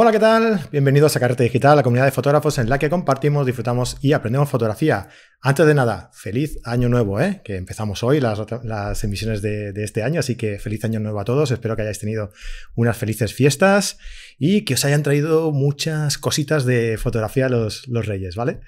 Hola, ¿qué tal? Bienvenidos a Carrete Digital, la comunidad de fotógrafos en la que compartimos, disfrutamos y aprendemos fotografía. Antes de nada, feliz año nuevo, ¿eh? que empezamos hoy las, emisiones de, este año, así que feliz año nuevo a todos. Espero que hayáis tenido unas felices fiestas y que os hayan traído muchas cositas de fotografía los, reyes, ¿vale?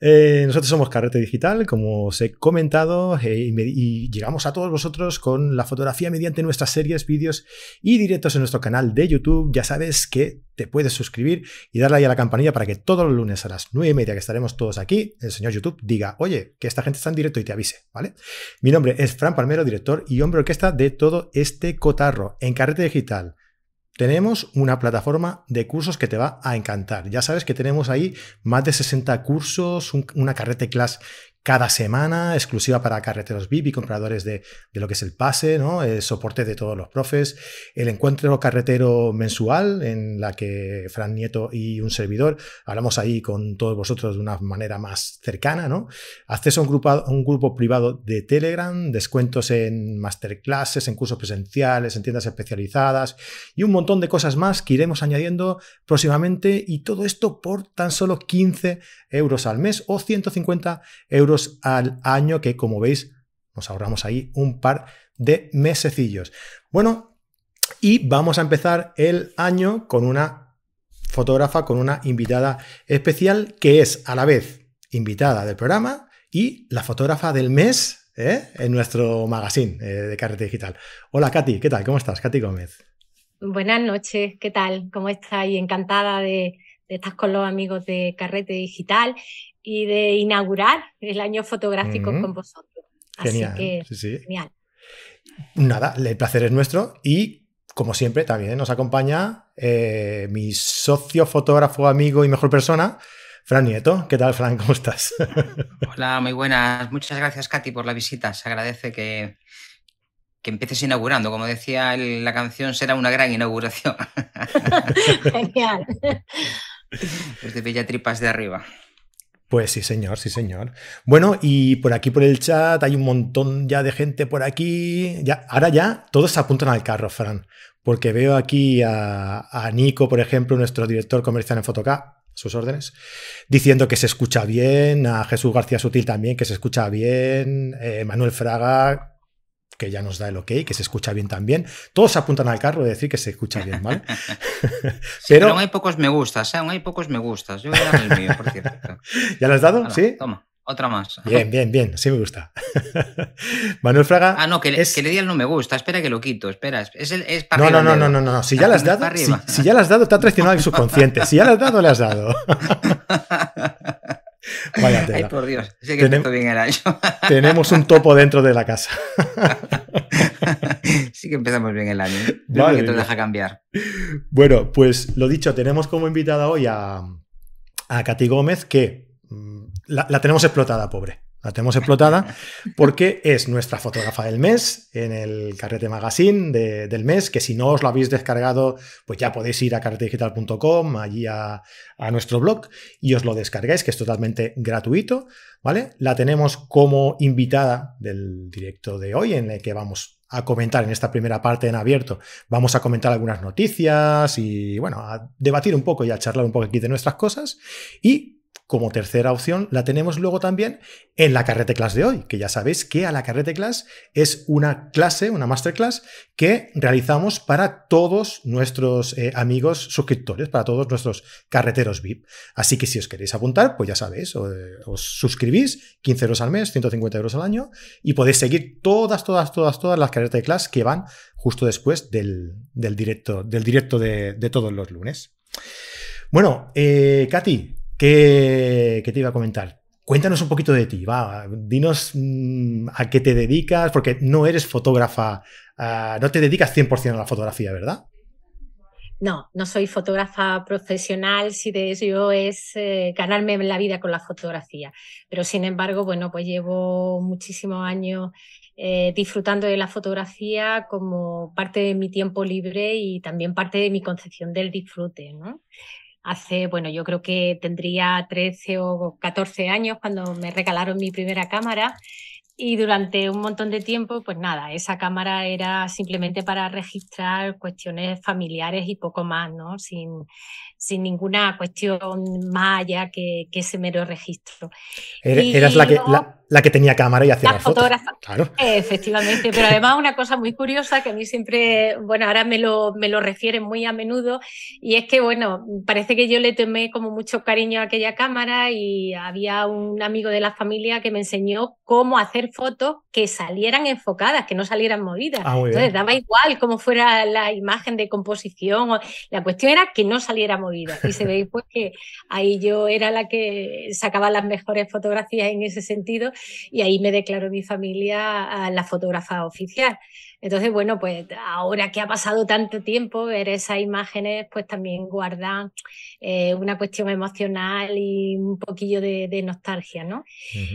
Eh, nosotros somos Carrete Digital, como os he comentado, eh, y, y llegamos a todos vosotros con la fotografía mediante nuestras series, vídeos y directos en nuestro canal de YouTube. Ya sabes que te puedes suscribir y darle ahí a la campanilla para que todos los lunes a las 9 y media que estaremos todos aquí, el señor YouTube diga, oye, que esta gente está en directo y te avise, ¿vale? Mi nombre es Fran Palmero, director y hombre orquesta de todo este cotarro en Carrete Digital. Tenemos una plataforma de cursos que te va a encantar. Ya sabes que tenemos ahí más de 60 cursos, un, una carrete class cada semana, exclusiva para carreteros VIP y compradores de, de lo que es el pase, ¿no? El soporte de todos los profes, el encuentro carretero mensual en la que Fran Nieto y un servidor hablamos ahí con todos vosotros de una manera más cercana, ¿no? Acceso a un grupo, un grupo privado de Telegram, descuentos en masterclasses, en cursos presenciales, en tiendas especializadas y un montón de cosas más que iremos añadiendo próximamente y todo esto por tan solo 15 euros al mes o 150 euros al año, que como veis, nos ahorramos ahí un par de mesecillos. Bueno, y vamos a empezar el año con una fotógrafa, con una invitada especial, que es a la vez invitada del programa y la fotógrafa del mes ¿eh? en nuestro magazine eh, de Carrete Digital. Hola Katy, ¿qué tal? ¿Cómo estás? Katy Gómez. Buenas noches, ¿qué tal? ¿Cómo estáis? Encantada de, estar con los amigos de Carrete Digital y de inaugurar el año fotográfico mm. con vosotros. Genial. Así que, sí, sí. genial. Nada, el placer es nuestro y como siempre también nos acompaña eh, mi socio, fotógrafo, amigo y mejor persona, Fran Nieto. ¿Qué tal, Fran? ¿Cómo estás? Hola, muy buenas. Muchas gracias, Katy, por la visita. Se agradece que, que empieces inaugurando. Como decía el, la canción, será una gran inauguración. Genial. Desde Villatripas de arriba. Pues sí, señor, sí, señor. Bueno, y por aquí por el chat hay un montón ya de gente por aquí. Ya, ahora ya todos se apuntan al carro, Fran. Porque veo aquí a, Nico, por ejemplo, nuestro director comercial en Fotoca, sus órdenes, diciendo que se escucha bien, a Jesús García Sutil también, que se escucha bien, eh, Manuel Fraga, que ya nos da el ok, que se escucha bien también. Todos apuntan al carro de decir que se escucha bien, ¿vale? sí, pero... aún hay pocos me gustas, ¿eh? aún hay pocos me gustas. Yo voy a dar el mío, por cierto. ¿Ya lo has dado? ¿Sí? Toma, otra más. Bien, bien, bien, sí me gusta. Manuel Fraga. Ah, no, que, es... que le di el no me gusta, espera que lo quito, espera. Es, el, es para no, no, no, no, no, no, si ya le has dado, si, si, ya le has dado, te ha traicionado el subconsciente. Si ya le has dado, le has dado. Vaya tela. Ay, por Dios, sí que Tenem bien el año. tenemos un topo dentro de la casa. sí que empezamos bien el año. Vale, que te deja cambiar. Bueno, pues lo dicho, tenemos como invitada hoy a, a Katy Gómez, que mmm, la, la tenemos explotada, pobre. La tenemos explotada porque es nuestra fotógrafa del mes en el Carrete Magazine de, del mes, que si no os lo habéis descargado, pues ya podéis ir a carretedigital.com, allí a, a, nuestro blog, y os lo descargáis, que es totalmente gratuito, ¿vale? La tenemos como invitada del directo de hoy, en el que vamos a comentar en esta primera parte en abierto, vamos a comentar algunas noticias y, bueno, a debatir un poco y a charlar un poco aquí de nuestras cosas, y como tercera opción la tenemos luego también en la carrete class de hoy, que ya sabéis que a la carrete class es una clase, una masterclass que realizamos para todos nuestros eh, amigos suscriptores, para todos nuestros carreteros VIP. Así que si os queréis apuntar, pues ya sabéis, os, os suscribís, 15 euros al mes, 150 euros al año, y podéis seguir todas, todas, todas, todas las carretes class que van justo después del, del directo, del directo de, de, todos los lunes. Bueno, eh, Katy, ¿Qué, ¿Qué, te iba a comentar? Cuéntanos un poquito de ti, va, dinos mmm, a qué te dedicas, porque no eres fotógrafa, uh, no te dedicas 100% a la fotografía, ¿verdad? No, no soy fotógrafa profesional, si de eso es eh, ganarme la vida con la fotografía. Pero sin embargo, bueno, pues llevo muchísimos años eh, disfrutando de la fotografía como parte de mi tiempo libre y también parte de mi concepción del disfrute, ¿no? Hace, bueno, yo creo que tendría 13 o 14 años cuando me regalaron mi primera cámara y durante un montón de tiempo, pues nada, esa cámara era simplemente para registrar cuestiones familiares y poco más, ¿no? Sin, sin ninguna cuestión más allá que, ese mero registro. Eras la, que, la, que tenía cámara y hacía la fotógrafa. Claro. Efectivamente, pero además una cosa muy curiosa que a mí siempre, bueno, ahora me lo, me lo refieren muy a menudo, y es que, bueno, parece que yo le tomé como mucho cariño a aquella cámara y había un amigo de la familia que me enseñó cómo hacer fotos que salieran enfocadas, que no salieran movidas. Ah, Entonces daba igual cómo fuera la imagen de composición, la cuestión era que no saliera movida y se ve pues que ahí yo era la que sacaba las mejores fotografías en ese sentido y ahí me declaró mi familia a la fotógrafa oficial. Entonces, bueno, pues ahora que ha pasado tanto tiempo, ver esas imágenes pues también guardan eh, una cuestión emocional y un poquillo de, nostalgia, ¿no?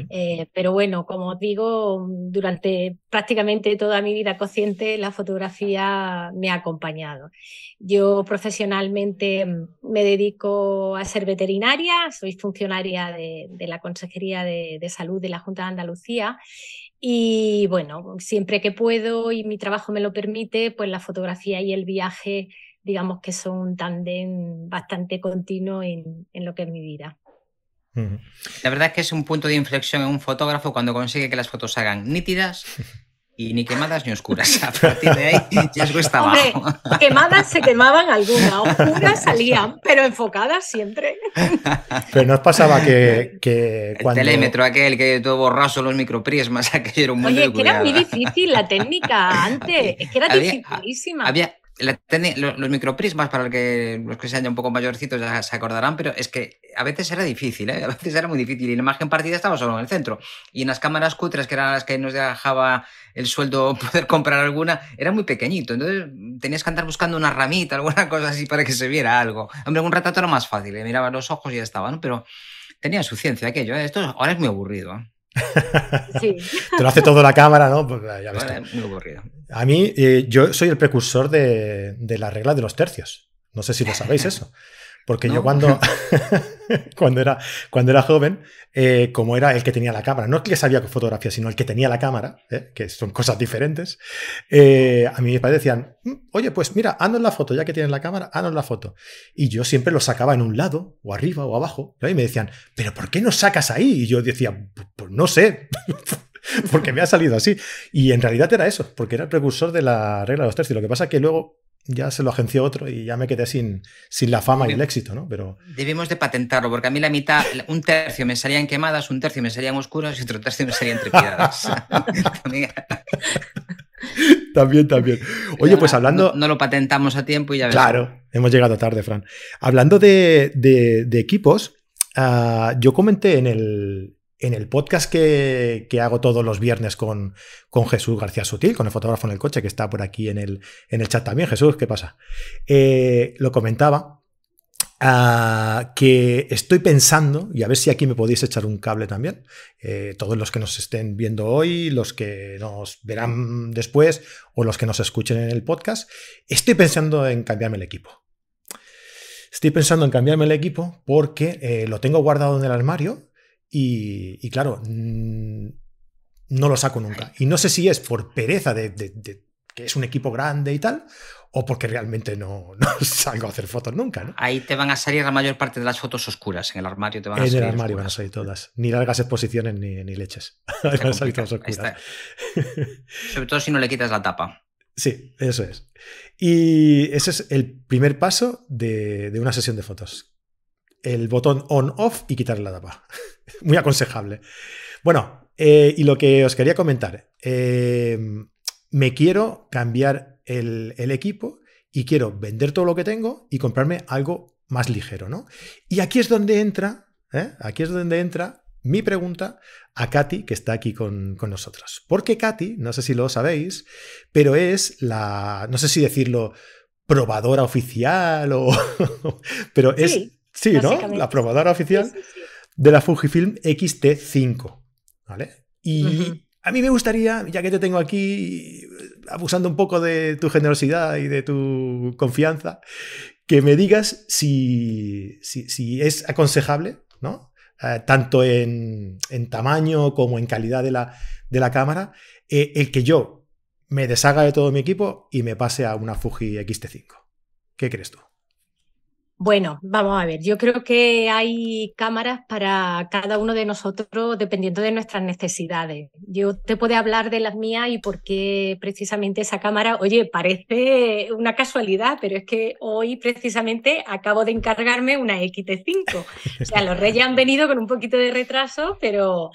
Eh, pero bueno, como os digo, durante prácticamente toda mi vida consciente la fotografía me ha acompañado. Yo profesionalmente me dedico a ser veterinaria, soy funcionaria de, la Consejería de, de Salud de la Junta de Andalucía y bueno, siempre que puedo y mi trabajo me lo permite, pues la fotografía y el viaje, digamos que son un tándem bastante continuo en, en lo que es mi vida. La verdad es que es un punto de inflexión en un fotógrafo cuando consigue que las fotos se hagan nítidas y ni quemadas ni oscuras. A partir de ahí ya es cuesta Hombre, quemadas se quemaban algunas, oscuras salían, pero enfocadas siempre. Pero no os pasaba que, que el telémetro aquel que todo borroso, los microprismas, aquello era un mundo Oye, que era muy difícil la técnica antes, es que era dificilísima. Había, los, microprismas, para que, los que sean ya un poco mayorcitos ya se acordarán, pero es que a veces era difícil, ¿eh? a veces era muy difícil. Y la imagen partida estaba solo en el centro. Y en las cámaras cutres, que eran las que nos dejaba el sueldo poder comprar alguna, era muy pequeñito. Entonces tenías que andar buscando una ramita, alguna cosa así para que se viera algo. Hombre, un retrato era más fácil, ¿eh? miraba los ojos y ya estaba, ¿no? Pero tenía su ciencia aquello. ¿eh? Esto ahora es muy aburrido. ¿eh? Sí. Te lo hace todo la cámara, ¿no? Pues ya muy aburrido. A mí, eh, yo soy el precursor de, de la regla de los tercios. No sé si lo sabéis eso. Porque yo cuando, cuando, era, cuando era joven, eh, como era el que tenía la cámara, no el que sabía fotografía, sino el que tenía la cámara, eh, que son cosas diferentes, eh, a mí mis padres decían, mm, oye, pues mira, haznos la foto, ya que tienes la cámara, haznos la foto. Y yo siempre lo sacaba en un lado, o arriba, o abajo, y me decían, pero ¿por qué no sacas ahí? Y yo decía, pues no sé. porque me ha salido así. Y en realidad era eso, porque era el precursor de la regla de los tercios. Lo que pasa es que luego ya se lo agenció otro y ya me quedé sin, sin la fama y el éxito, ¿no? Pero... Debemos de patentarlo, porque a mí la mitad, un tercio me salían quemadas, un tercio me salían oscuras y otro tercio me salían trepidadas. también, también. Oye, pues hablando... No, lo patentamos a tiempo y ya ves. Claro, hemos llegado tarde, Fran. Hablando de, de, equipos, ah, yo comenté en el, en el podcast que, hago todos los viernes con, Jesús García Sutil, con el fotógrafo en el coche, que está por aquí en el, en el chat también. Jesús, ¿qué pasa? Eh, lo comentaba ah, que estoy pensando, y a ver si aquí me podéis echar un cable también, eh, todos los que nos estén viendo hoy, los que nos verán después o los que nos escuchen en el podcast, estoy pensando en cambiarme el equipo. Estoy pensando en cambiarme el equipo porque eh, lo tengo guardado en el armario y, claro, no lo saco nunca. Y no sé si es por pereza de, que es un equipo grande y tal, o porque realmente no, salgo a hacer fotos nunca. ¿no? Ahí te van a salir la mayor parte de las fotos oscuras. En el armario te van a salir. En el armario van a salir todas. Ni largas exposiciones ni, leches. van a salir todas oscuras. Sobre todo si no le quitas la tapa. Sí, eso es. Y ese es el primer paso de, de una sesión de fotos el botón on-off y quitarle la tapa. Muy aconsejable. Bueno, eh, y lo que os quería comentar. Eh, me quiero cambiar el, equipo y quiero vender todo lo que tengo y comprarme algo más ligero, ¿no? Y aquí es donde entra, ¿eh? aquí es donde entra mi pregunta a Katy, que está aquí con, nosotros. Porque Katy, no sé si lo sabéis, pero es la, no sé si decirlo, probadora oficial o... pero es Sí, ¿no? La probadora oficial de la Fujifilm X-T5. ¿Vale? Y a mí me gustaría, ya que te tengo aquí, abusando un poco de tu generosidad y de tu confianza, que me digas si, si, es aconsejable, ¿no? eh, tanto en, tamaño como en calidad de la, de la cámara, eh, el que yo me deshaga de todo mi equipo y me pase a una Fuji XT5. ¿Qué crees tú? Bueno, vamos a ver, yo creo que hay cámaras para cada uno de nosotros dependiendo de nuestras necesidades. Yo te puedo hablar de las mías y por qué precisamente esa cámara, oye, parece una casualidad, pero es que hoy precisamente acabo de encargarme una XT5. O sea, los reyes han venido con un poquito de retraso, pero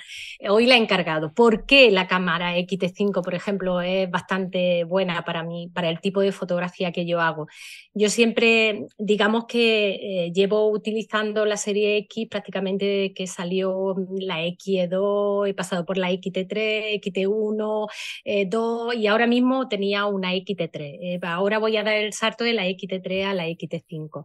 hoy la he encargado. ¿Por qué la cámara XT5, por ejemplo, es bastante buena para mí, para el tipo de fotografía que yo hago? Yo siempre, digamos que eh, llevo utilizando la serie X prácticamente que salió la XE2, he pasado por la XT3, XT1, 2 y ahora mismo tenía una XT3. Eh, ahora voy a dar el salto de la XT3 a la XT5.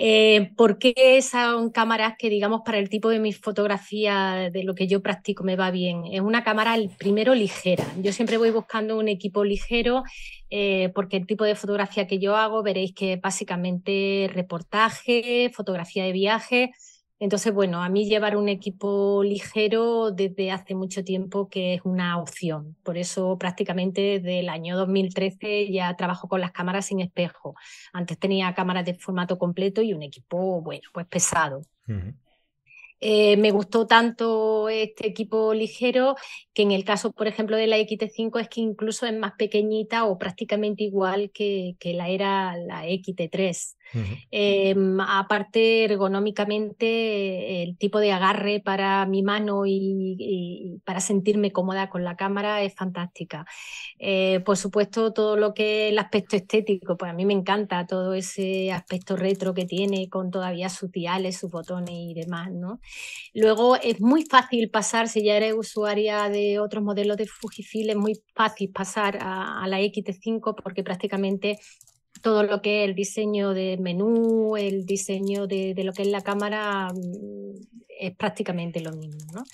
Eh, ¿Por qué son cámaras que, digamos, para el tipo de mi fotografía, de lo que yo practico, me va bien? Es una cámara, primero, ligera. Yo siempre voy buscando un equipo ligero eh, porque el tipo de fotografía que yo hago, veréis que básicamente reportaje, fotografía de viaje entonces, bueno, a mí llevar un equipo ligero desde hace mucho tiempo que es una opción. Por eso prácticamente desde el año 2013 ya trabajo con las cámaras sin espejo. Antes tenía cámaras de formato completo y un equipo, bueno, pues pesado. Eh, me gustó tanto este equipo ligero que en el caso, por ejemplo, de la XT5 es que incluso es más pequeñita o prácticamente igual que, que la era la XT3. Em, aparte, ergonómicamente, el tipo de agarre para mi mano y, para sentirme cómoda con la cámara es fantástica. Eh, por supuesto, todo lo que es el aspecto estético, pues a mí me encanta todo ese aspecto retro que tiene con todavía sus diales, sus botones y demás, ¿no? Luego es muy fácil pasar, si ya eres usuaria de otros modelos de Fujifilm, es muy fácil pasar a, a la XT5 porque prácticamente todo lo que es el diseño de menú, el diseño de, lo que es la cámara, mm, es prácticamente lo mismo. ¿no?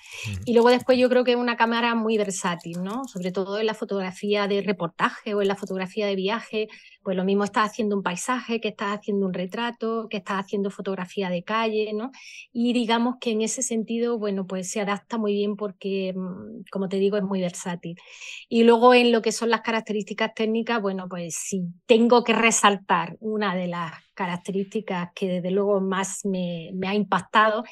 Y luego después yo creo que es una cámara muy versátil, ¿no? sobre todo en la fotografía de reportaje o en la fotografía de viaje, pues lo mismo estás haciendo un paisaje, que estás haciendo un retrato, que estás haciendo fotografía de calle, ¿no? Y digamos que en ese sentido, bueno, pues se adapta muy bien porque, mm, como te digo, es muy versátil. Y luego en lo que son las características técnicas, bueno, pues si tengo que resaltar una de las características que desde luego más me, ha impactado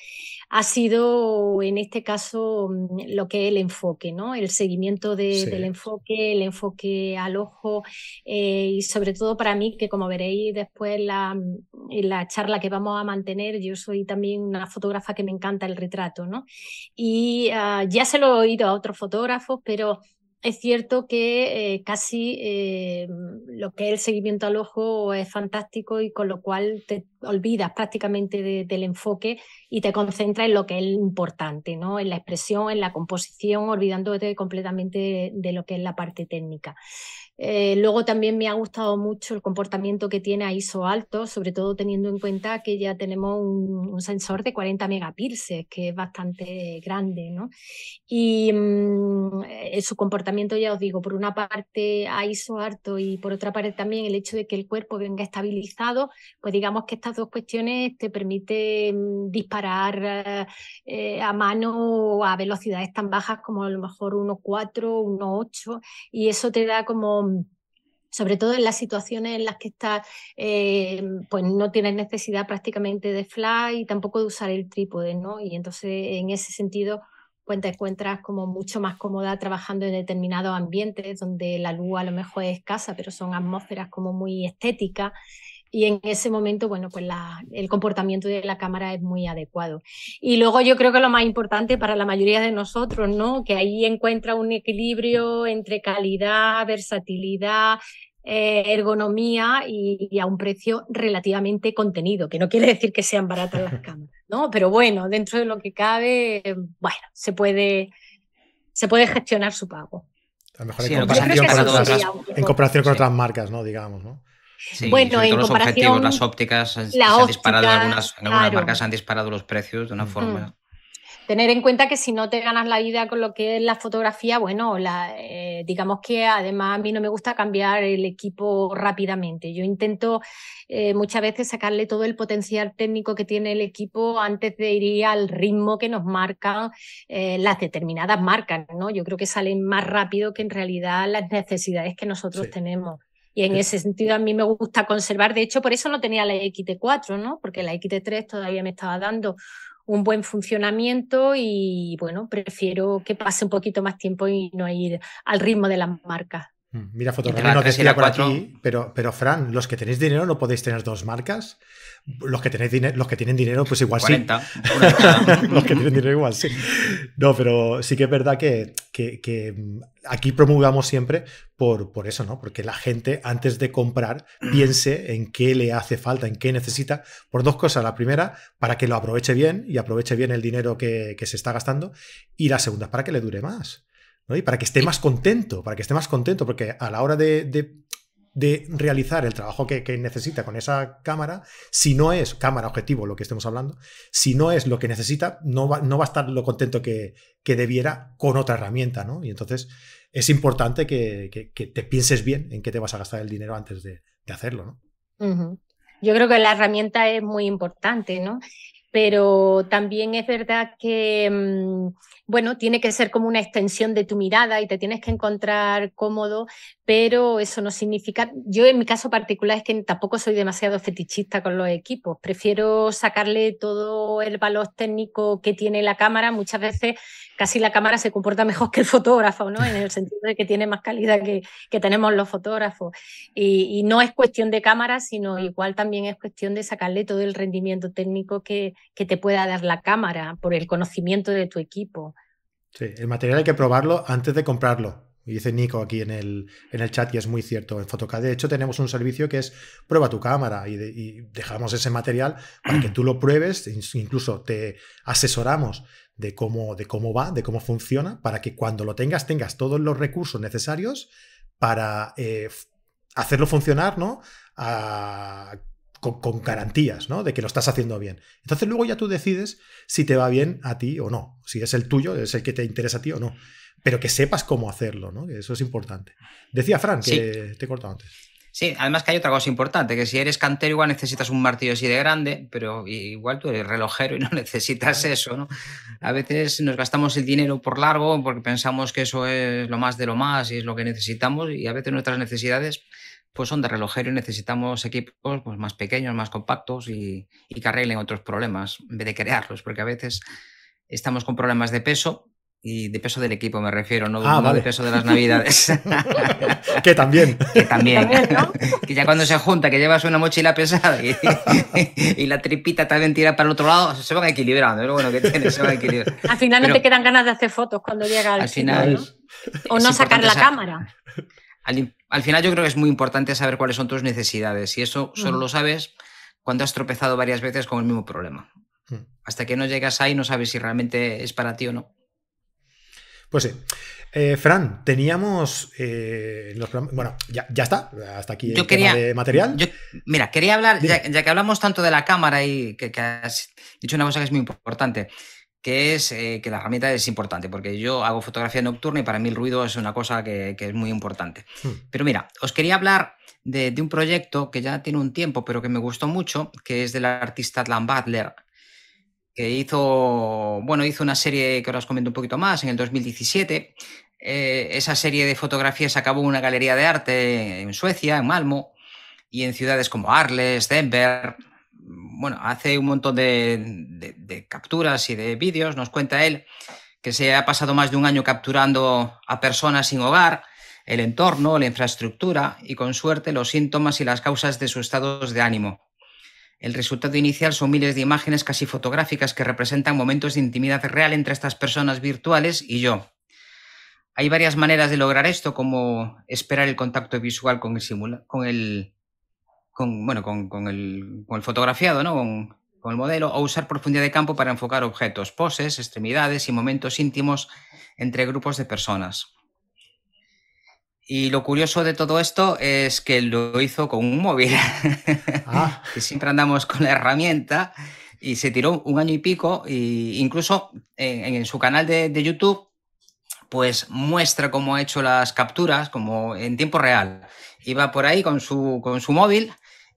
ha sido en este caso mm, lo que es el enfoque, ¿no? El seguimiento del enfoque, el enfoque al ojo eh, y sobre todo para mí que como veréis después la, en la charla que vamos a mantener, yo soy también una fotógrafa que me encanta el retrato, ¿no? Y ah, ya se lo he oído a otros fotógrafos, pero es cierto que eh, casi eh, lo que es el seguimiento al ojo es fantástico y con lo cual te olvidas prácticamente del enfoque y te concentras en lo que es importante, ¿no? en la expresión, en la composición, olvidándote completamente de lo que es la parte técnica. Eh, luego también me ha gustado mucho el comportamiento que tiene a ISO alto, sobre todo teniendo en cuenta que ya tenemos un, sensor de 40 megapíxeles, que es bastante grande, ¿no? Y mm, eh, su comportamiento, ya os digo, por una parte a ISO alto y por otra parte también el hecho de que el cuerpo venga estabilizado, pues digamos que estas dos cuestiones te permiten disparar eh, a mano a velocidades tan bajas como a lo mejor 1.4, 1.8 y eso te da como sobre todo en las situaciones en las que estás, eh, pues no tienes necesidad prácticamente de fly y tampoco de usar el trípode, ¿no? Y entonces en ese sentido, pues te encuentras como mucho más cómoda trabajando en determinados ambientes donde la luz a lo mejor es escasa, pero son atmósferas como muy estéticas y en ese momento, bueno, pues el comportamiento de la cámara es muy adecuado. Y luego yo creo que lo más importante para la mayoría de nosotros, ¿no? Que ahí encuentra un equilibrio entre calidad, versatilidad, eh, ergonomía y, a un precio relativamente contenido, que no quiere decir que sean baratas las cámaras, ¿no? Pero bueno, dentro de lo que cabe, bueno, se puede, se puede gestionar su pago. A lo mejor en, comparación, con otras marcas, ¿no? Digamos, ¿no? Bueno, en los objetivos, las ópticas, se han disparado algunas, en algunas marcas han disparado los precios de una forma. tener en cuenta que si no te ganas la vida con lo que es la fotografía, bueno, la, eh, digamos que además a mí no me gusta cambiar el equipo rápidamente. Yo intento eh, muchas veces sacarle todo el potencial técnico que tiene el equipo antes de ir al ritmo que nos marcan eh, las determinadas marcas, ¿no? Yo creo que salen más rápido que en realidad las necesidades que nosotros tenemos. Y en ese sentido a mí me gusta conservar, de hecho por eso no tenía la XT4, ¿no? Porque la XT3 todavía me estaba dando un buen funcionamiento y bueno, prefiero que pase un poquito más tiempo y no ir al ritmo de las marcas. Mm, mira, fotografía no decía por aquí, pero, pero Fran, los que tenéis dinero no podéis tener dos marcas. Los que, tenéis los que tienen dinero, pues igual sí. los que tienen dinero, igual sí. No, pero sí que es verdad que, que, aquí promulgamos siempre por, por, eso, ¿no? Porque la gente, antes de comprar, piense en qué le hace falta, en qué necesita, por dos cosas. La primera, para que lo aproveche bien y aproveche bien el dinero que, se está gastando. Y la segunda, para que le dure más. Y para que esté más contento, para que esté más contento, porque a la hora de, de, realizar el trabajo que, necesita con esa cámara, si no es cámara objetivo lo que estemos hablando, si no es lo que necesita, no va, no va a estar lo contento que, que, debiera con otra herramienta, ¿no? Y entonces es importante que, que, te pienses bien en qué te vas a gastar el dinero antes de, de hacerlo, ¿no? Yo creo que la herramienta es muy importante, ¿no? Pero también es verdad que mm, bueno, tiene que ser como una extensión de tu mirada y te tienes que encontrar cómodo, pero eso no significa, yo en mi caso particular es que tampoco soy demasiado fetichista con los equipos, prefiero sacarle todo el valor técnico que tiene la cámara, muchas veces casi la cámara se comporta mejor que el fotógrafo, ¿no? En el sentido de que tiene más calidad que, que tenemos los fotógrafos. Y, y, no es cuestión de cámara, sino igual también es cuestión de sacarle todo el rendimiento técnico que, que te pueda dar la cámara por el conocimiento de tu equipo. Sí, el material hay que probarlo antes de comprarlo. Y dice Nico aquí en el, en el chat y es muy cierto. En Photocad, de hecho, tenemos un servicio que es prueba tu cámara y, dejamos ese material para que tú lo pruebes. Incluso te asesoramos de cómo, de cómo va, de cómo funciona, para que cuando lo tengas tengas todos los recursos necesarios para eh, hacerlo funcionar ¿no? Con, garantías, ¿no? De que lo estás haciendo bien. Entonces luego ya tú decides si te va bien a ti o no, si es el tuyo, es el que te interesa a ti o no. Pero que sepas cómo hacerlo, ¿no? Eso es importante. Decía Fran que te he cortado antes. Sí, además que hay otra cosa importante, que si eres cantero igual necesitas un martillo así de grande, pero igual tú eres relojero y no necesitas eso, ¿no? A veces nos gastamos el dinero por largo porque pensamos que eso es lo más de lo más y es lo que necesitamos y a veces nuestras necesidades pues son de relojero y necesitamos equipos pues, más pequeños, más compactos y, que arreglen otros problemas en vez de crearlos, porque a veces estamos con problemas de peso y de peso del equipo me refiero, no, ah, de peso de las navidades. que también. que también. que ya cuando se junta, que llevas una mochila pesada y, la tripita también tira para el otro lado, se van equilibrando. Bueno que tiene, se van equilibrando. Al final no te quedan ganas de hacer fotos cuando llega al, final. O no sacar la cámara. Al, final yo creo que es muy importante saber cuáles son tus necesidades y eso solo lo sabes cuando has tropezado varias veces con el mismo problema. Hasta que no llegas ahí no sabes si realmente es para ti o no. Pues sí. Eh, Fran, teníamos eh, Bueno, ya, está. Hasta aquí el tema de material. mira, quería hablar, ya, que hablamos tanto de la cámara y que, que, has dicho una cosa que es muy importante que es eh, que la herramienta es importante, porque yo hago fotografía nocturna y para mí el ruido es una cosa que, es muy importante. Hmm. Pero mira, os quería hablar de, un proyecto que ya tiene un tiempo, pero que me gustó mucho, que es del artista Atlan Butler, que hizo, bueno, hizo una serie que ahora os comento un poquito más, en el 2017. Eh, esa serie de fotografías acabó en una galería de arte en Suecia, en Malmo, y en ciudades como Arles, Denver, bueno, hace un montón de, capturas y de vídeos, nos cuenta él que se ha pasado más de un año capturando a personas sin hogar, el entorno, la infraestructura y con suerte los síntomas y las causas de sus estados de ánimo. El resultado inicial son miles de imágenes casi fotográficas que representan momentos de intimidad real entre estas personas virtuales y yo. Hay varias maneras de lograr esto, como esperar el contacto visual con el, con el con, bueno, con, el, fotografiado, ¿no? Con, el modelo, o usar profundidad de campo para enfocar objetos, poses, extremidades y momentos íntimos entre grupos de personas. Y lo curioso de todo esto es que lo hizo con un móvil, ah. que siempre andamos con la herramienta y se tiró un año y pico, e incluso en, su canal de, de, YouTube, pues muestra cómo ha hecho las capturas, como en tiempo real. Iba por ahí con su, con su móvil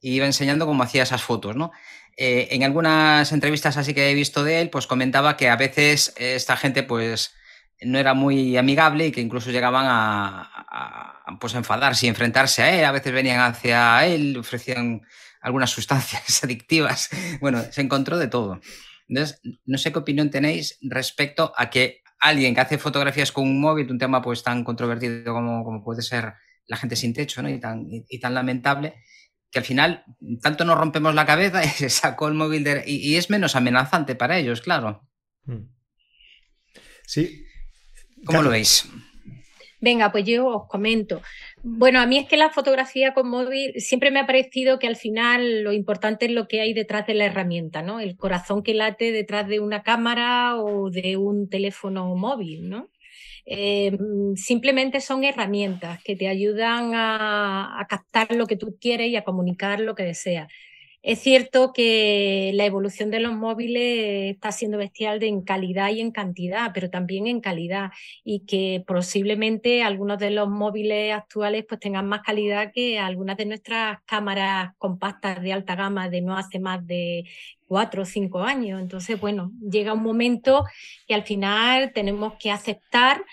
y iba enseñando cómo hacía esas fotos, ¿no? Eh, en algunas entrevistas así que he visto de él, pues comentaba que a veces esta gente, pues no era muy amigable y que incluso llegaban a, pues, enfadarse y enfrentarse a él. A veces venían hacia él, ofrecían algunas sustancias adictivas. Bueno, se encontró de todo. Entonces, no sé qué opinión tenéis respecto a que alguien que hace fotografías con un móvil, un tema pues tan controvertido como, como puede ser la gente sin techo ¿no? y, tan, y, tan lamentable, que al final tanto nos rompemos la cabeza y se sacó el móvil de, y, es menos amenazante para ellos, claro. Hmm. Sí, ¿Cómo lo veis? Venga, pues yo os comento. Bueno, a mí es que la fotografía con móvil siempre me ha parecido que al final lo importante es lo que hay detrás de la herramienta, ¿no? El corazón que late detrás de una cámara o de un teléfono móvil, ¿no? Eh, simplemente son herramientas que te ayudan a, captar lo que tú quieres y a comunicar lo que deseas. Es cierto que la evolución de los móviles está siendo bestial en calidad y en cantidad, pero también en calidad y que posiblemente algunos de los móviles actuales pues tengan más calidad que algunas de nuestras cámaras compactas de alta gama de no hace más de cuatro o cinco años. Entonces, bueno, llega un momento que al final tenemos que aceptar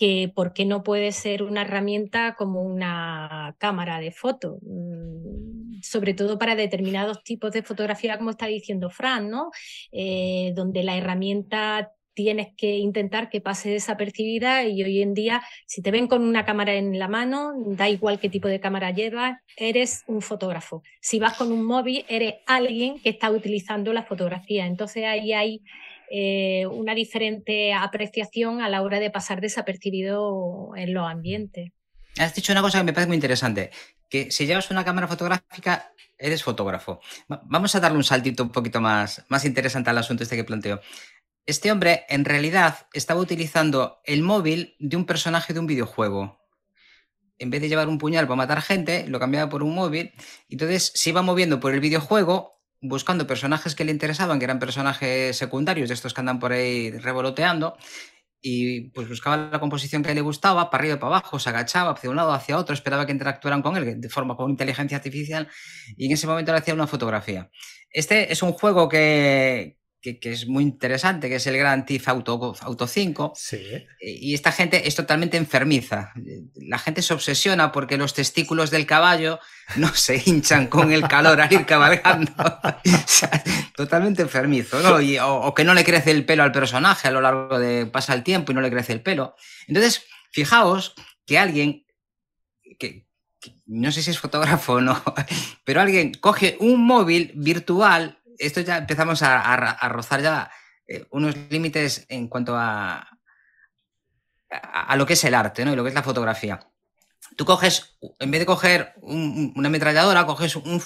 que por qué no puede ser una herramienta como una cámara de foto, mm, sobre todo para determinados tipos de fotografía, como está diciendo Fran, ¿no? Eh, donde la herramienta tienes que intentar que pase desapercibida y hoy en día, si te ven con una cámara en la mano, da igual qué tipo de cámara llevas, eres un fotógrafo. Si vas con un móvil, eres alguien que está utilizando la fotografía. Entonces ahí hay eh, una diferente apreciación a la hora de pasar desapercibido en los ambientes. Has dicho una cosa que me parece muy interesante, que si llevas una cámara fotográfica, eres fotógrafo. Vamos a darle un saltito un poquito más, más interesante al asunto este que planteo. Este hombre en realidad estaba utilizando el móvil de un personaje de un videojuego. En vez de llevar un puñal para matar gente, lo cambiaba por un móvil. Entonces se iba moviendo por el videojuego buscando personajes que le interesaban, que eran personajes secundarios, de estos que andan por ahí revoloteando, y pues buscaba la composición que le gustaba, para arriba y para abajo, se agachaba hacia un lado, hacia otro, esperaba que interactuaran con él de forma con inteligencia artificial, y en ese momento le hacía una fotografía. Este es un juego que, que, es muy interesante, que es el Gran Theft Auto, Auto 5. Sí. Y esta gente es totalmente enfermiza. La gente se obsesiona porque los testículos del caballo no se hinchan con el calor al ir cabalgando. totalmente enfermizo, ¿no? o, que no le crece el pelo al personaje a lo largo de pasa el tiempo y no le crece el pelo. Entonces, fijaos que alguien que, no sé si es fotógrafo o no, pero alguien coge un móvil virtual esto ya empezamos a, rozar ya eh, unos límites en cuanto a, a, lo que es el arte ¿no? y lo que es la fotografía. Tú coges, en vez de coger una ametralladora, coges un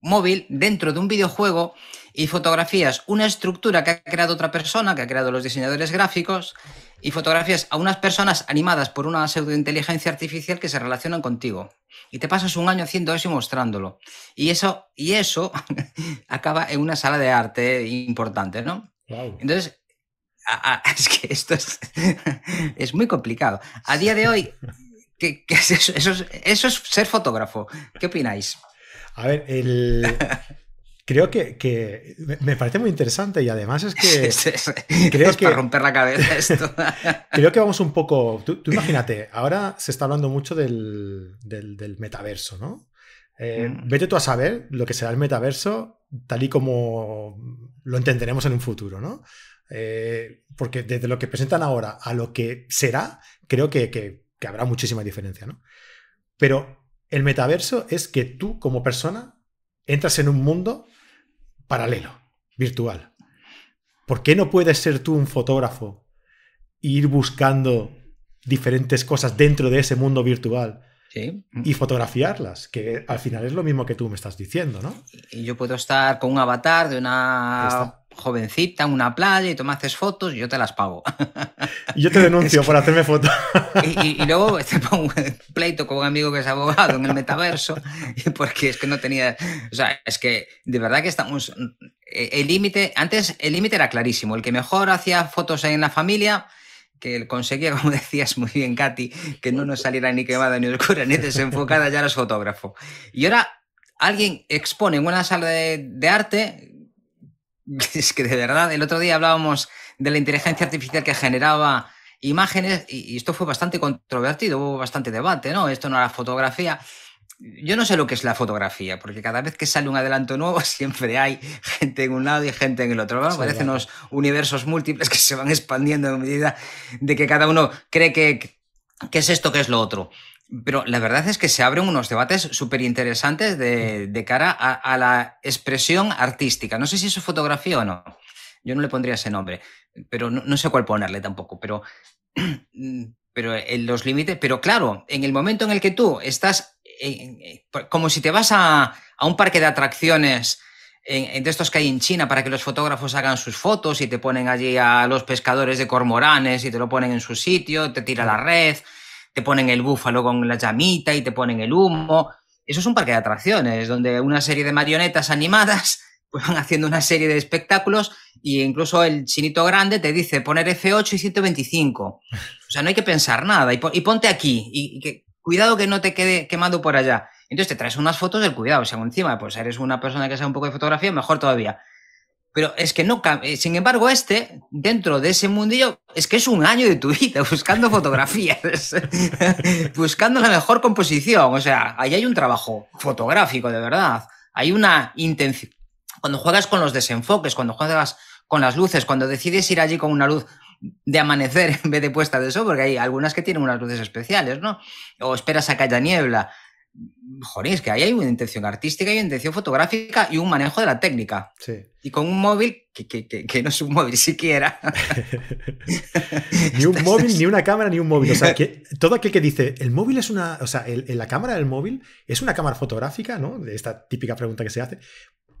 móvil dentro de un videojuego y fotografías una estructura que ha creado otra persona, que ha creado los diseñadores gráficos, y fotografías a unas personas animadas por una pseudointeligencia artificial que se relacionan contigo. Y te pasas un año haciendo eso y mostrándolo. Y eso, y eso acaba en una sala de arte importante, ¿no? Entonces, es que esto es, muy complicado. A día de hoy, ¿qué, eso? Eso es ser fotógrafo. ¿Qué opináis? A ver, el, creo que, me parece muy interesante y además es que creo que para romper la cabeza esto. creo que vamos un poco. Tú, imagínate, ahora se está hablando mucho del, metaverso, ¿no? Eh, mm. Vete tú a saber lo que será el metaverso tal y como lo entenderemos en un futuro, ¿no? Eh, porque desde lo que presentan ahora a lo que será, creo que, que habrá muchísima diferencia, ¿no? Pero el metaverso es que tú como persona entras en un mundo paralelo, virtual. ¿Por qué no puedes ser tú un fotógrafo e ir buscando diferentes cosas dentro de ese mundo virtual y fotografiarlas? Que al final es lo mismo que tú me estás diciendo, ¿no? Y yo puedo estar con un avatar de una jovencita en una playa y tú me haces fotos y yo te las pago. Y yo te denuncio por hacerme fotos. Y, y, luego te pongo un pleito con un amigo que es abogado en el metaverso, porque es que no tenía. O sea, es que de verdad que estamos. Eh, el límite, antes el límite era clarísimo. El que mejor hacía fotos en la familia que conseguía, como decías muy bien, Katy, que no nos saliera ni quemada, ni oscura, ni desenfocada, ya eres fotógrafo. Y ahora alguien expone en una sala de, arte, es que de verdad, el otro día hablábamos de la inteligencia artificial que generaba imágenes y, esto fue bastante controvertido, hubo bastante debate, ¿no? Esto no era fotografía. Yo no sé lo que es la fotografía, porque cada vez que sale un adelanto nuevo siempre hay gente en un lado y gente en el otro. Parecen unos universos múltiples que se van expandiendo en medida de que cada uno cree que, que es esto, que es lo otro. Pero la verdad es que se abren unos debates súper interesantes de, cara a, la expresión artística. No sé si eso es fotografía o no. Yo no le pondría ese nombre, pero no, sé cuál ponerle tampoco. Pero, pero en los límites. Pero claro, en el momento en el que tú estás como si te vas a, un parque de atracciones de estos que hay en China para que los fotógrafos hagan sus fotos y te ponen allí a los pescadores de cormoranes y te lo ponen en su sitio, te tira la red te ponen el búfalo con la llamita y te ponen el humo. Eso es un parque de atracciones, donde una serie de marionetas animadas pues van haciendo una serie de espectáculos e incluso el chinito grande te dice poner F8 y 125. O sea, no hay que pensar nada y, ponte aquí y, cuidado que no te quede quemado por allá. Entonces te traes unas fotos del cuidado, si encima pues eres una persona que sabe un poco de fotografía, mejor todavía. Pero es que no, eh, sin embargo, este, dentro de ese mundillo, es que es un año de tu vida buscando fotografías, buscando la mejor composición. O sea, ahí hay un trabajo fotográfico, de verdad. Hay una intención. Cuando juegas con los desenfoques, cuando juegas con las luces, cuando decides ir allí con una luz de amanecer en vez de puesta de sol, porque hay algunas que tienen unas luces especiales, ¿no? O esperas a que haya niebla joder, es que ahí hay una intención artística y una intención fotográfica y un manejo de la técnica. Y con un móvil que, no es un móvil siquiera. ni un móvil, ni una cámara, ni un móvil. O sea, que todo aquel que dice, el móvil es una. O sea, la cámara del móvil es una cámara fotográfica, ¿no? Esta típica pregunta que se hace.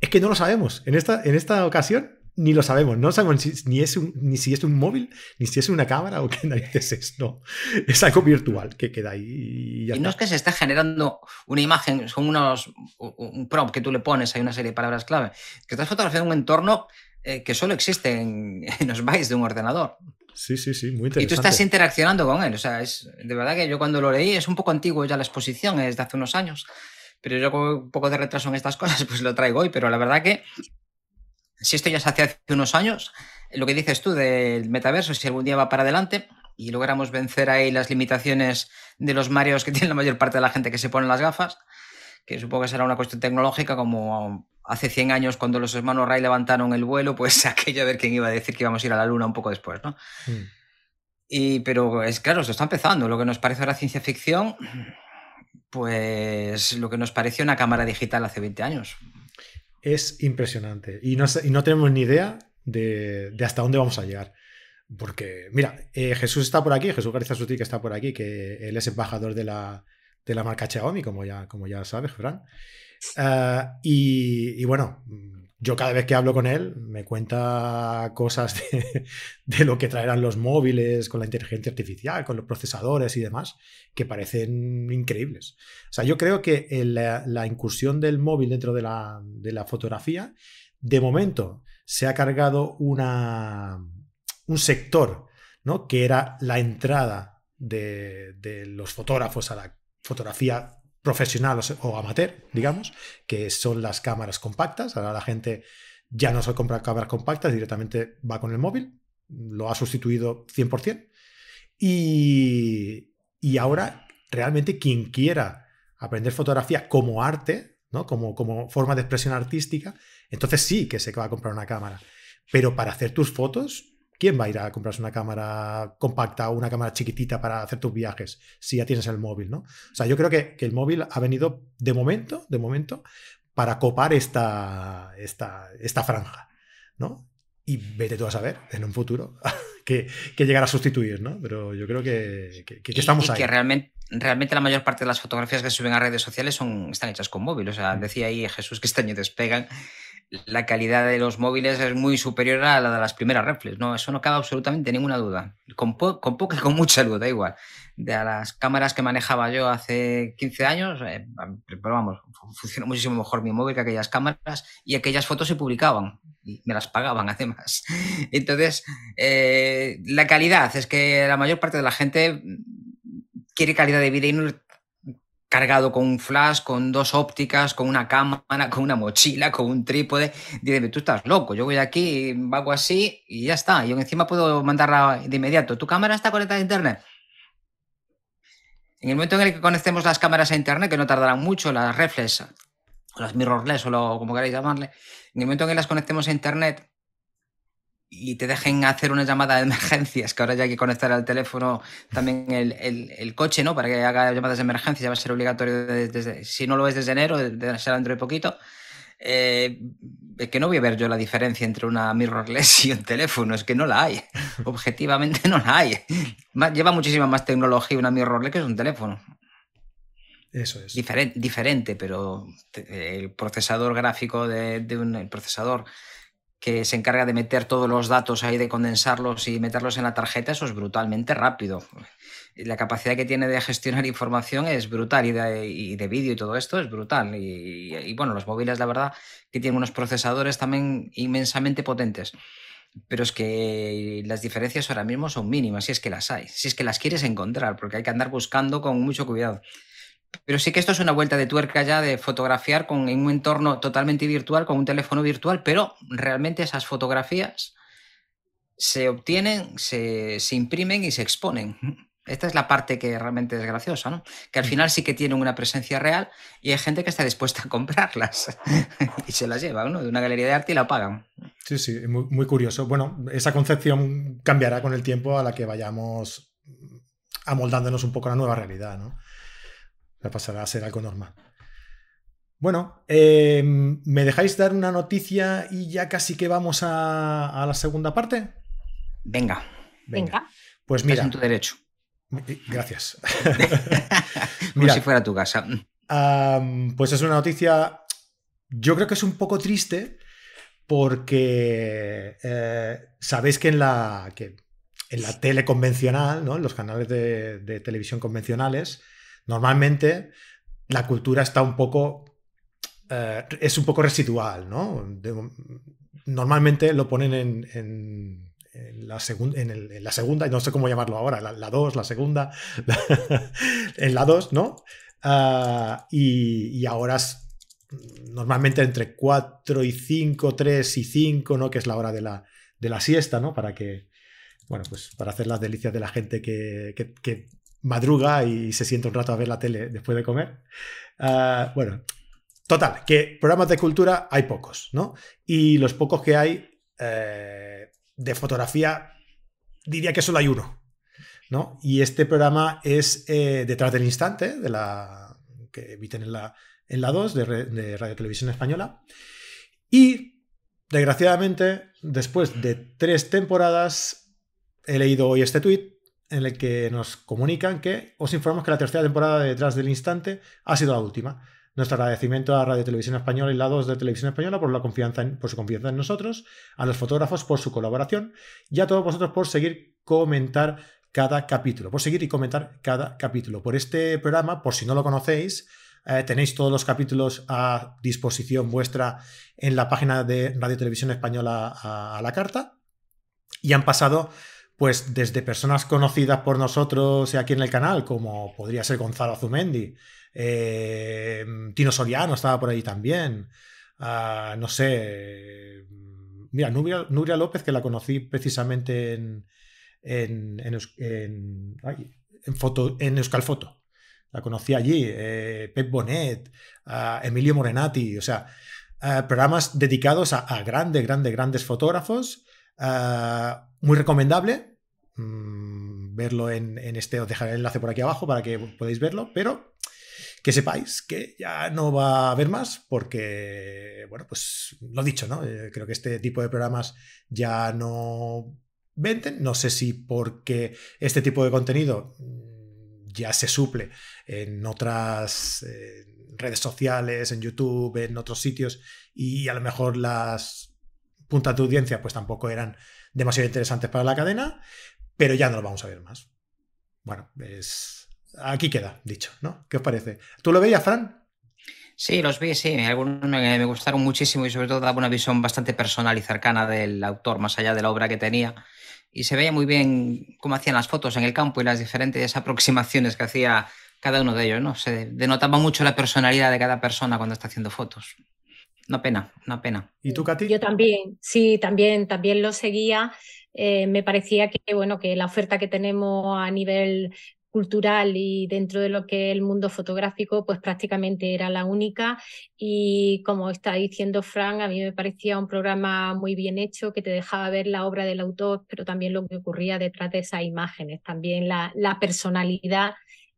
Es que no lo sabemos. En esta, en esta ocasión ni lo sabemos, no sabemos ni, es ni si es un móvil, ni si es una cámara o qué narices es, no. Es algo virtual que queda ahí. Y, no es que se esté generando una imagen, son unos, un prompt que tú le pones, hay una serie de palabras clave, que estás fotografiando un entorno eh, que solo existe en, los bytes de un ordenador. Sí, sí, sí, muy interesante. Y tú estás interaccionando con él, o sea, es de verdad que yo cuando lo leí, es un poco antiguo ya la exposición, es de hace unos años, pero yo con un poco de retraso en estas cosas, pues lo traigo hoy, pero la verdad que si esto ya se hacía hace unos años, lo que dices tú del metaverso, si algún día va para adelante y logramos vencer ahí las limitaciones de los Marios que tiene la mayor parte de la gente que se pone las gafas, que supongo que será una cuestión tecnológica como hace 100 años cuando los hermanos Ray levantaron el vuelo, pues aquello a ver quién iba a decir que íbamos a ir a la luna un poco después, ¿no? Mm. Y, pero es claro, esto está empezando. Lo que nos parece ahora ciencia ficción, pues lo que nos pareció una cámara digital hace 20 años es impresionante. Y no, y no tenemos ni idea de, hasta dónde vamos a llegar. Porque, mira, eh, Jesús está por aquí, Jesús García Sutil que está por aquí, que él es embajador de la, de la marca Xiaomi, como ya, como ya sabes, Fran. Eh, y, bueno, yo cada vez que hablo con él me cuenta cosas de, lo que traerán los móviles con la inteligencia artificial, con los procesadores y demás, que parecen increíbles. O sea, yo creo que la, incursión del móvil dentro de la, fotografía, de momento, se ha cargado una, un sector, ¿no? Que era la entrada de, de los fotógrafos a la fotografía profesional o amateur, digamos, que son las cámaras compactas. Ahora la gente ya no se compra cámaras compactas, directamente va con el móvil, lo ha sustituido 100%. Y, y ahora realmente quien quiera aprender fotografía como arte, ¿no? como, como forma de expresión artística, entonces sí que se va a comprar una cámara. Pero para hacer tus fotos, ¿Quién va a ir a comprarse una cámara compacta o una cámara chiquitita para hacer tus viajes si ya tienes el móvil, ¿no? O sea, yo creo que, el móvil ha venido de momento, de momento, para copar esta, esta, esta franja, ¿no? Y vete tú a saber en un futuro que, que llegará a sustituir, ¿no? Pero yo creo que, estamos ahí. Que realmente, realmente la mayor parte de las fotografías que se suben a redes sociales son, están hechas con móvil. O sea, decía ahí Jesús que este año despegan la calidad de los móviles es muy superior a la de las primeras reflex, ¿no? Eso no cabe absolutamente ninguna duda. Con, con poca y con mucha luz, da igual. De las cámaras que manejaba yo hace 15 años, eh, pero vamos, funciona muchísimo mejor mi móvil que aquellas cámaras y aquellas fotos se publicaban y me las pagaban además. Entonces, eh, la calidad es que la mayor parte de la gente quiere calidad de vida y no cargado con un flash, con dos ópticas, con una cámara, con una mochila, con un trípode. Dime, tú estás loco, yo voy aquí, vago así y ya está. Y encima puedo mandarla de inmediato. ¿Tu cámara está conectada a internet? En el momento en el que conectemos las cámaras a internet, que no tardarán mucho, las reflex, o las mirrorless, o lo, como queráis llamarle, en el momento en que las conectemos a internet, y te dejen hacer una llamada de emergencias, que ahora ya hay que conectar al teléfono también el, coche, ¿no? Para que haga llamadas de emergencia, ya va a ser obligatorio desde, si no lo es desde enero, será dentro de poquito. Eh, es que no voy a ver yo la diferencia entre una mirrorless y un teléfono, es que no la hay. Objetivamente no la hay. Lleva muchísima más tecnología una mirrorless que es un teléfono. Eso es. Diferente, diferente pero el procesador gráfico de, de un el procesador que se encarga de meter todos los datos ahí, de condensarlos y meterlos en la tarjeta, eso es brutalmente rápido. La capacidad que tiene de gestionar información es brutal y de, vídeo y todo esto es brutal. Y, bueno, los móviles, la verdad, que tienen unos procesadores también inmensamente potentes. Pero es que las diferencias ahora mismo son mínimas, si es que las hay, si es que las quieres encontrar, porque hay que andar buscando con mucho cuidado. Pero sí que esto es una vuelta de tuerca ya de fotografiar con, en un entorno totalmente virtual, con un teléfono virtual, pero realmente esas fotografías se obtienen, se, imprimen y se exponen. Esta es la parte que realmente es graciosa, ¿no? Que al final sí que tienen una presencia real y hay gente que está dispuesta a comprarlas y se las lleva, ¿no? De una galería de arte y la pagan. Sí, sí, muy, muy curioso. Bueno, esa concepción cambiará con el tiempo a la que vayamos amoldándonos un poco a la nueva realidad, ¿no? Pasará a ser algo normal. Bueno, em, ¿me dejáis dar una noticia y ya casi que vamos a, la segunda parte? Venga. Venga. Pues mira. en tu derecho. Gracias. Como si fuera tu casa. pues es una noticia. Yo creo que es un poco triste porque eh, sabéis que en la, que en la tele convencional, ¿no? en los canales de televisión convencionales, Normalmente la cultura está un poco... Eh, es un poco residual, ¿no? normalmente lo ponen en, la, en, la segunda, no sé cómo llamarlo ahora, la 2, la, segunda, en la 2, ¿no? Ah, y, ahora normalmente entre 4 y 5, 3 y 5, ¿no? Que es la hora de la, de la siesta, ¿no? Para que, bueno, pues para hacer las delicias de la gente que, que madruga y se siente un rato a ver la tele después de comer. Ah, bueno, total, que programas de cultura hay pocos, ¿no? Y los pocos que hay eh, de fotografía, diría que solo hay uno, ¿no? Y este programa es eh, Detrás del Instante, de la, que emiten en la, en la 2 de, de Radio Televisión Española. Y, desgraciadamente, después de tres temporadas, he leído hoy este tuit en el que nos comunican que os informamos que la tercera temporada de Detrás del Instante ha sido la última. Nuestro agradecimiento a Radio Televisión Española y la 2 de Televisión Española por, la por su confianza en nosotros, a los fotógrafos por su colaboración y a todos vosotros por seguir comentar cada capítulo, por seguir y comentar cada capítulo. Por este programa, por si no lo conocéis, eh, tenéis todos los capítulos a disposición vuestra en la página de Radio Televisión Española a la carta y han pasado pues desde personas conocidas por nosotros aquí en el canal, como podría ser Gonzalo Azumendi, eh, Tino Soriano estaba por ahí también, ah, no sé, mira, Nuria, López, que la conocí precisamente en, en, en, foto, en Euskalfoto, la conocí allí, eh, Pep Bonet, Emilio Morenati, o sea, eh, programas dedicados a, grandes, grandes, grandes fotógrafos Ah, muy recomendable mm, verlo en, este, os dejaré el enlace por aquí abajo para que podáis verlo, pero que sepáis que ya no va a haber más porque, bueno, pues lo dicho, ¿no? Eh, creo que este tipo de programas ya no venden, no sé si porque este tipo de contenido mm, ya se suple en otras, redes sociales, en YouTube, en otros sitios, y a lo mejor las puntas de audiencia pues tampoco eran demasiado interesantes para la cadena, pero ya no lo vamos a ver más. Bueno, es... aquí queda dicho, ¿no? ¿Qué os parece? ¿Tú lo veías, Fran? Sí, los vi, sí. Algunos me, gustaron muchísimo y sobre todo daba una visión bastante personal y cercana del autor, más allá de la obra que tenía. Y se veía muy bien cómo hacían las fotos en el campo y las diferentes aproximaciones que hacía cada uno de ellos, ¿no? Se denotaba mucho la personalidad de cada persona cuando está haciendo fotos. Una pena, una pena. ¿Y tú, Katy? Yo también, sí, también, también lo seguía. Eh, me parecía que, bueno, que la oferta que tenemos a nivel cultural y dentro de lo que es el mundo fotográfico, pues prácticamente era la única. Y como está diciendo Frank, a mí me parecía un programa muy bien hecho que te dejaba ver la obra del autor, pero también lo que ocurría detrás de esas imágenes, también la, la personalidad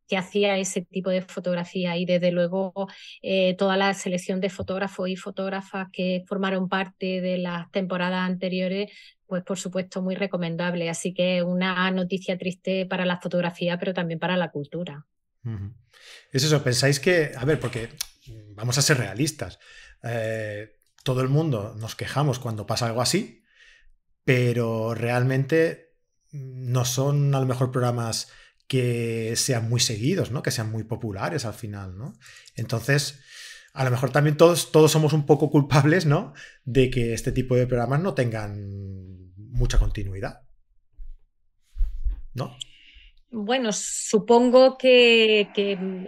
que hacía ese tipo de fotografía y desde luego eh, toda la selección de fotógrafos y fotógrafas que formaron parte de las temporadas anteriores, pues por supuesto muy recomendable. Así que una noticia triste para la fotografía, pero también para la cultura. Es eso, pensáis que, a ver, porque vamos a ser realistas. Eh, todo el mundo nos quejamos cuando pasa algo así, pero realmente no son a lo mejor programas que sean muy seguidos, ¿no? Que sean muy populares al final, ¿no? Entonces, a lo mejor también todos, todos somos un poco culpables, ¿no? De que este tipo de programas no tengan mucha continuidad. ¿No? Bueno, supongo que,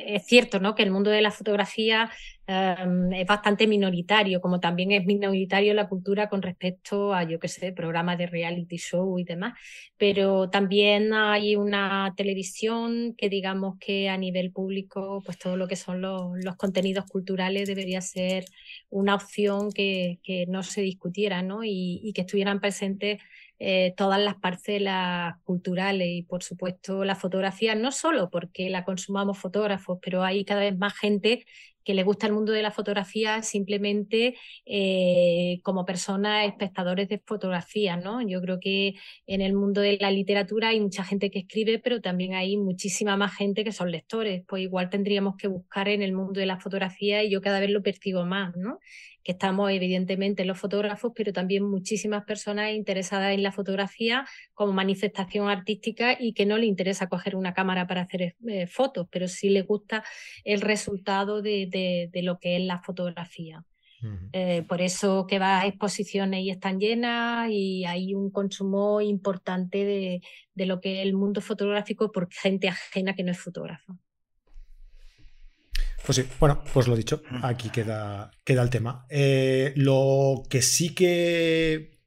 es cierto, ¿no? Que el mundo de la fotografía em, es bastante minoritario, como también es minoritario la cultura con respecto a, yo qué sé, programas de reality show y demás. Pero también hay una televisión que digamos que a nivel público, pues todo lo que son los, contenidos culturales debería ser una opción que, no se discutiera, ¿no? Y, y que estuvieran presentes eh, todas las parcelas culturales y por supuesto la fotografía, no solo porque la consumamos fotógrafos, pero hay cada vez más gente que le gusta el mundo de la fotografía simplemente eh, como personas espectadores de fotografía, ¿no? Yo creo que en el mundo de la literatura hay mucha gente que escribe, pero también hay muchísima más gente que son lectores. Pues igual tendríamos que buscar en el mundo de la fotografía y yo cada vez lo percibo más, ¿no? Que estamos evidentemente los fotógrafos, pero también muchísimas personas interesadas en la fotografía como manifestación artística y que no le interesa coger una cámara para hacer eh, fotos, pero sí le gusta el resultado de, lo que es la fotografía. Eh, por eso que va a exposiciones y están llenas y hay un consumo importante de, de lo que es el mundo fotográfico por gente ajena que no es fotógrafa. Pues sí, bueno, pues lo dicho, aquí queda, queda el tema. Eh, lo que sí que.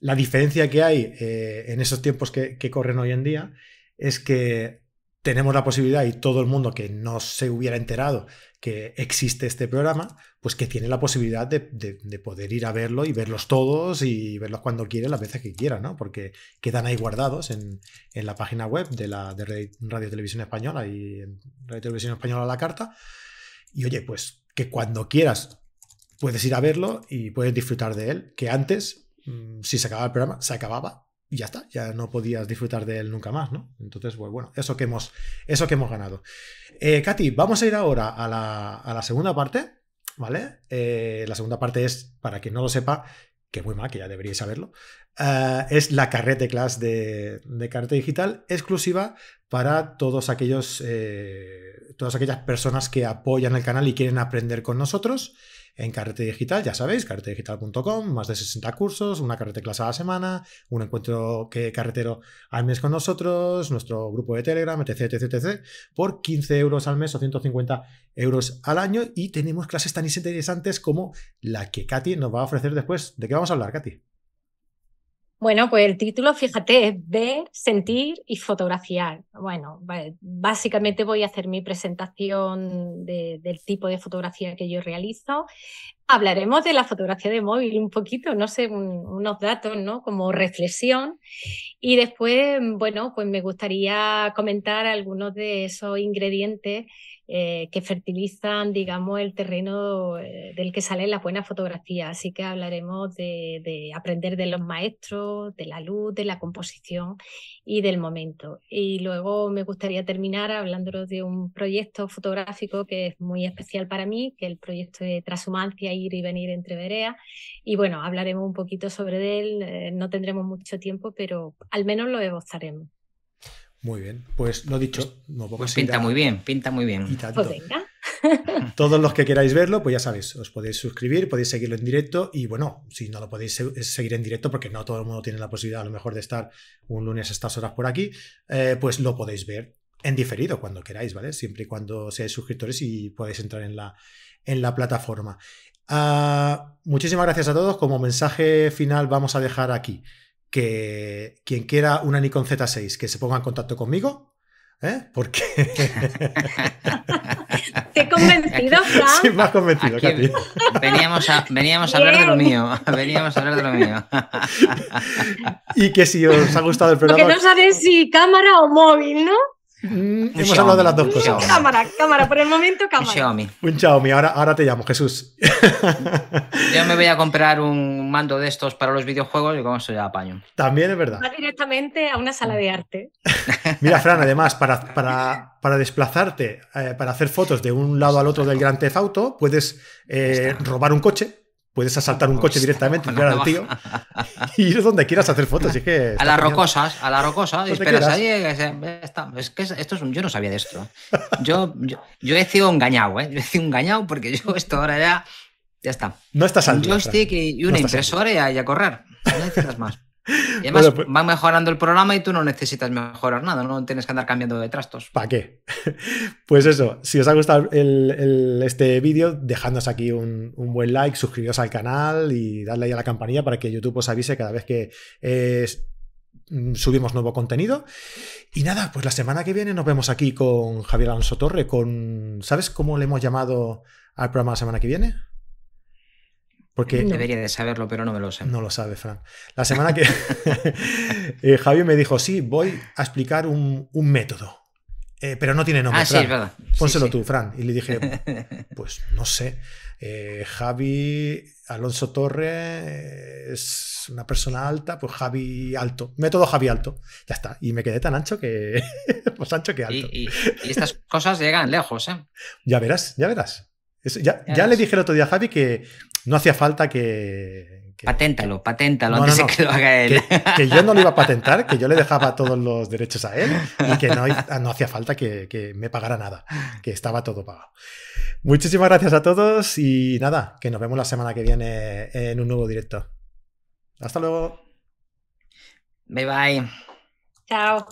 La diferencia que hay eh, en esos tiempos que, corren hoy en día es que tenemos la posibilidad y todo el mundo que no se hubiera enterado que existe este programa, pues que tiene la posibilidad de, poder ir a verlo y verlos todos y verlos cuando quiere, las veces que quiera, ¿no? Porque quedan ahí guardados en, la página web de la de Radio Televisión Española y en Radio Televisión Española a la carta. Y oye, pues que cuando quieras puedes ir a verlo y puedes disfrutar de él, que antes, mm, si se acababa el programa, se acababa y ya está, ya no podías disfrutar de él nunca más, ¿no? Entonces, pues bueno, eso que hemos, eso que hemos ganado. Eh, Katy, vamos a ir ahora a la, segunda parte, ¿vale? Eh, la segunda parte es, para quien no lo sepa, que muy mal, que ya deberíais saberlo, eh, es la carrete class de, de carrete digital exclusiva para todos aquellos, todas aquellas personas que apoyan el canal y quieren aprender con nosotros en Carrete Digital, ya sabéis, carretedigital.com, más de 60 cursos, una carrete clase a la semana, un encuentro que carretero al mes con nosotros, nuestro grupo de Telegram, etc, etc, etc, por 15 euros al mes o 150 euros al año y tenemos clases tan interesantes como la que Katy nos va a ofrecer después. ¿De qué vamos a hablar, Katy? Bueno, pues el título, fíjate, es ver, sentir y fotografiar. Bueno, básicamente voy a hacer mi presentación del tipo de fotografía que yo realizo. Hablaremos de la fotografía de móvil un poquito, no sé, unos datos, ¿no? Como reflexión. Y después, bueno, pues me gustaría comentar algunos de esos ingredientes eh, que fertilizan, digamos, el terreno eh, del que sale la buena fotografía. Así que hablaremos de, aprender de los maestros, de la luz, de la composición y del momento. Y luego me gustaría terminar hablando de un proyecto fotográfico que es muy especial para mí, que es el proyecto de Transhumancia, Ir y Venir entre Verea. Y bueno, hablaremos un poquito sobre él. Eh, no tendremos mucho tiempo, pero al menos lo esbozaremos. Muy bien, pues lo dicho, no pues pinta muy bien, pinta muy bien. Pues venga. Todos los que queráis verlo, pues ya sabéis, os podéis suscribir, podéis seguirlo en directo y bueno, si no lo podéis seguir en directo porque no todo el mundo tiene la posibilidad a lo mejor de estar un lunes a estas horas por aquí, eh, pues lo podéis ver en diferido cuando queráis, ¿vale? Siempre y cuando seáis suscriptores y podéis entrar en la, en la plataforma. Ah, muchísimas gracias a todos. Como mensaje final vamos a dejar aquí que quien quiera una Nikon Z6 que se ponga en contacto conmigo, ¿eh? Porque... Qué convencido, Fran. Sí, más convencido, Veníamos a, veníamos a hablar de lo mío. Veníamos a hablar de lo mío. y que si os ha gustado el programa... Porque no sabes si cámara o móvil, ¿no? Mm, hemos hablado de las dos cosas. Cámara, cámara, por el momento cámara. Un Xiaomi. Un Xiaomi, ahora, ahora te llamo, Jesús. Yo me voy a comprar un mando de estos para los videojuegos y con eso ya apaño. También es verdad. Va directamente a una sala de arte. Mira, Fran, además, para, para, para desplazarte, eh, para hacer fotos de un lado al otro del Gran Theft Auto, puedes eh, robar un coche Puedes asaltar un coche directamente, y al tío y ir donde quieras hacer fotos. que a las rocosas, a la rocosa, y esperas ahí. Es que esto es un, yo no sabía de esto. Yo, yo, he sido engañado, ¿eh? Yo he sido engañado porque yo esto ahora ya. Ya está. No estás al Un joystick y una impresora y a, correr. No necesitas más. Y además pues van mejorando el programa y tú no necesitas mejorar nada, no tienes que andar cambiando de trastos. ¿Para qué? Pues eso, si os ha gustado este vídeo, dejadnos aquí un, buen like, suscribiros al canal y darle ahí a la campanilla para que YouTube os avise cada vez que mm, subimos nuevo contenido. Y nada, pues la semana que viene nos vemos aquí con Javier Alonso Torre, con... ¿Sabes cómo le hemos llamado al programa la semana que viene? Porque Debería de saberlo, pero no me lo sé. No lo sabe, Fran. La semana que eh, Javier me dijo, sí, voy a explicar un, método. Eh, pero no tiene nombre. Ah, sí, es verdad. Pónselo tú, Fran. Y le dije, pues no sé. Eh, Javi Alonso Torre es una persona alta, pues Javi Alto. Método Javi Alto. Ya está. Y me quedé tan ancho que. pues ancho que alto. Y, estas cosas llegan lejos, ¿eh? Ya verás, ya verás. ya, ya, le dije el otro día a Javi que no hacía falta que. paténtalo, paténtalo antes de que lo haga él. Que, yo no lo iba a patentar, que yo le dejaba todos los derechos a él y que no, no hacía falta que, me pagara nada, que estaba todo pagado. Muchísimas gracias a todos y nada, que nos vemos la semana que viene en un nuevo directo. Hasta luego. Bye bye. Chao.